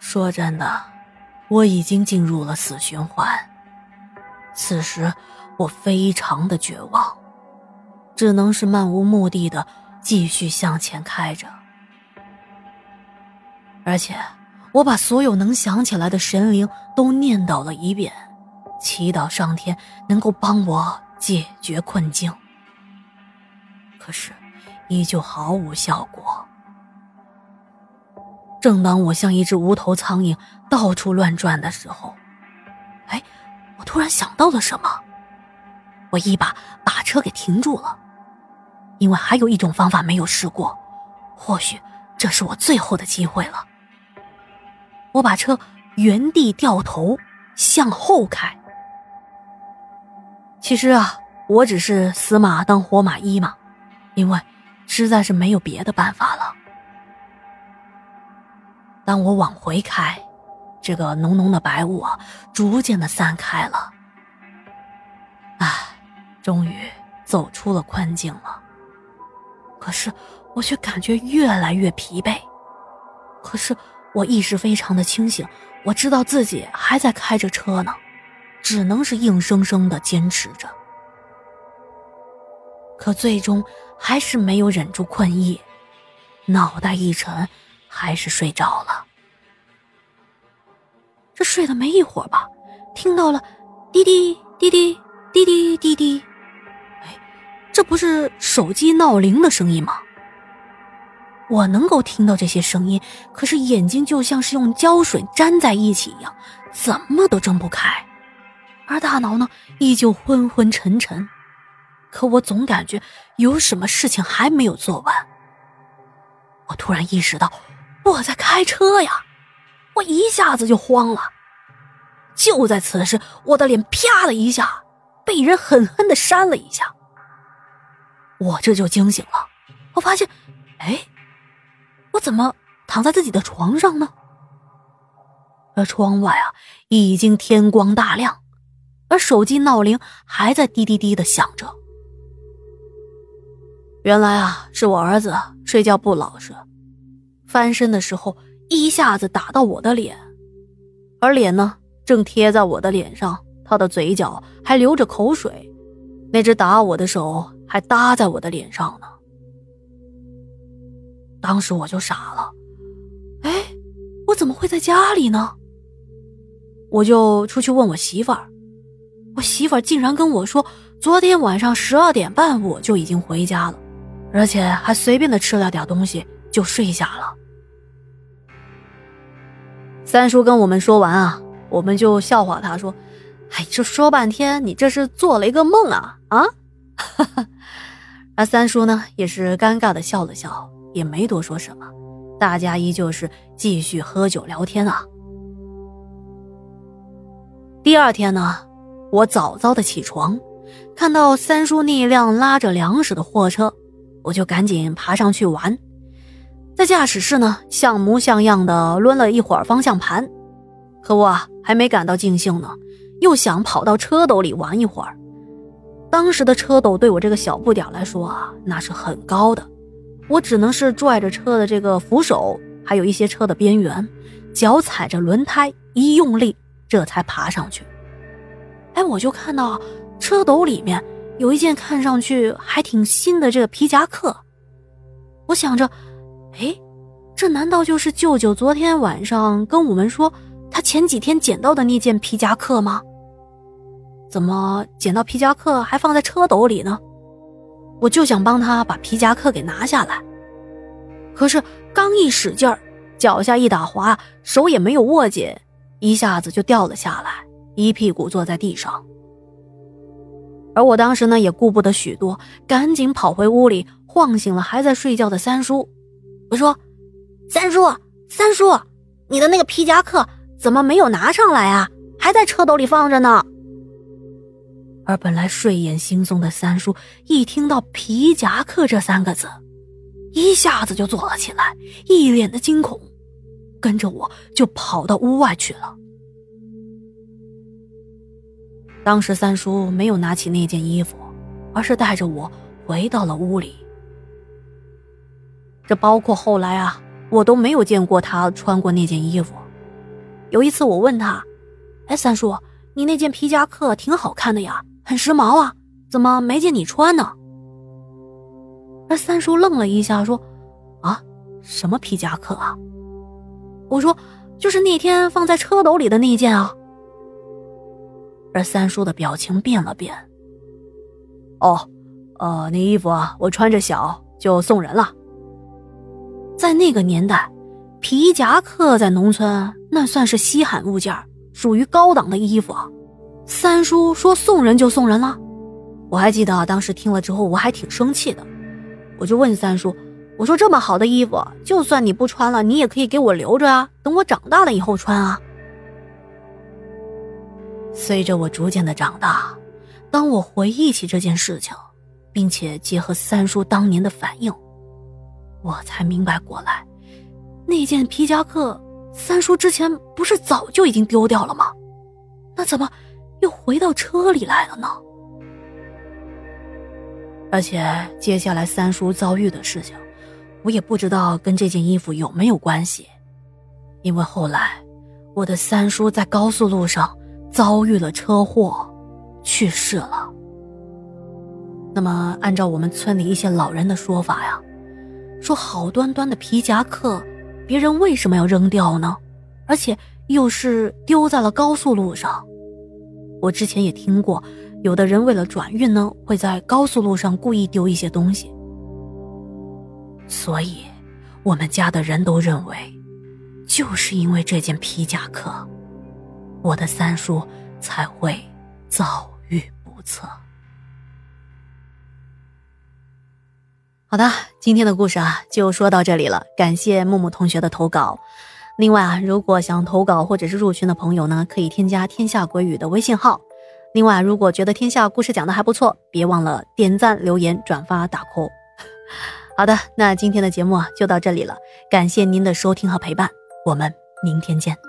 说真的，我已经进入了死循环。此时，我非常的绝望，只能是漫无目的的继续向前开着。而且，我把所有能想起来的神灵都念叨了一遍，祈祷上天能够帮我解决困境。可是，依旧毫无效果。正当我像一只无头苍蝇到处乱转的时候，哎，我突然想到了什么，我一把把车给停住了，因为还有一种方法没有试过，或许这是我最后的机会了。我把车原地掉头向后开。其实啊，我只是死马当活马医嘛，因为实在是没有别的办法了。当我往回开，这个浓浓的白雾啊，逐渐的散开了。唉，终于走出了困境了。可是我却感觉越来越疲惫。可是我意识非常的清醒，我知道自己还在开着车呢，只能是硬生生的坚持着。可最终还是没有忍住困意，脑袋一沉。还是睡着了。这睡了没一会儿吧，听到了滴滴滴滴滴滴滴滴，哎，这不是手机闹铃的声音吗？我能够听到这些声音，可是眼睛就像是用胶水粘在一起一样，怎么都睁不开，而大脑呢，依旧昏昏沉沉。可我总感觉有什么事情还没有做完。我突然意识到。我在开车呀，我一下子就慌了。就在此时，我的脸啪的一下被人狠狠的扇了一下。我这就惊醒了，我发现，哎，我怎么躺在自己的床上呢？而窗外啊，已经天光大亮，而手机闹铃还在滴滴滴的响着。原来啊，是我儿子睡觉不老实。翻身的时候，一下子打到我的脸，而脸呢正贴在我的脸上，他的嘴角还流着口水，那只打我的手还搭在我的脸上呢。当时我就傻了，哎，我怎么会在家里呢？我就出去问我媳妇儿，我媳妇儿竟然跟我说，昨天晚上十二点半我就已经回家了，而且还随便的吃了点东西就睡下了。三叔跟我们说完啊，我们就笑话他说：“哎，这说半天，你这是做了一个梦啊啊！” 而三叔呢也是尴尬的笑了笑，也没多说什么。大家依旧是继续喝酒聊天啊。第二天呢，我早早的起床，看到三叔那辆拉着粮食的货车，我就赶紧爬上去玩。在驾驶室呢，像模像样的抡了一会儿方向盘，可我还没感到尽兴呢，又想跑到车斗里玩一会儿。当时的车斗对我这个小不点来说啊，那是很高的，我只能是拽着车的这个扶手，还有一些车的边缘，脚踩着轮胎一用力，这才爬上去。哎，我就看到车斗里面有一件看上去还挺新的这个皮夹克，我想着。哎，这难道就是舅舅昨天晚上跟我们说他前几天捡到的那件皮夹克吗？怎么捡到皮夹克还放在车斗里呢？我就想帮他把皮夹克给拿下来，可是刚一使劲儿，脚下一打滑，手也没有握紧，一下子就掉了下来，一屁股坐在地上。而我当时呢也顾不得许多，赶紧跑回屋里，晃醒了还在睡觉的三叔。我说：“三叔，三叔，你的那个皮夹克怎么没有拿上来啊？还在车斗里放着呢。”而本来睡眼惺忪的三叔一听到“皮夹克”这三个字，一下子就坐了起来，一脸的惊恐，跟着我就跑到屋外去了。当时三叔没有拿起那件衣服，而是带着我回到了屋里。这包括后来啊，我都没有见过他穿过那件衣服，有一次我问他：“哎，三叔，你那件皮夹克挺好看的呀，很时髦啊，怎么没见你穿呢？”而三叔愣了一下，说：“啊，什么皮夹克啊？”我说：“就是那天放在车斗里的那件啊。”而三叔的表情变了变。哦，呃，那衣服啊，我穿着小，就送人了。在那个年代，皮夹克在农村那算是稀罕物件，属于高档的衣服。三叔说送人就送人了，我还记得当时听了之后，我还挺生气的。我就问三叔：“我说这么好的衣服，就算你不穿了，你也可以给我留着啊，等我长大了以后穿啊。”随着我逐渐的长大，当我回忆起这件事情，并且结合三叔当年的反应，我才明白过来，那件皮夹克，三叔之前不是早就已经丢掉了吗？那怎么又回到车里来了呢？而且接下来三叔遭遇的事情，我也不知道跟这件衣服有没有关系，因为后来我的三叔在高速路上遭遇了车祸，去世了。那么按照我们村里一些老人的说法呀，说好端端的皮夹克，别人为什么要扔掉呢？而且又是丢在了高速路上。我之前也听过。有的人为了转运呢，会在高速路上故意丢一些东西，所以我们家的人都认为，就是因为这件皮夹克，我的三叔才会遭遇不测。好的，今天的故事啊就说到这里了，感谢木木同学的投稿。另外啊，如果想投稿或者是入群的朋友呢，可以添加“天下鬼语”的微信号。另外，如果觉得天下故事讲的还不错，别忘了点赞、留言、转发、打 call。好的，那今天的节目就到这里了，感谢您的收听和陪伴，我们明天见。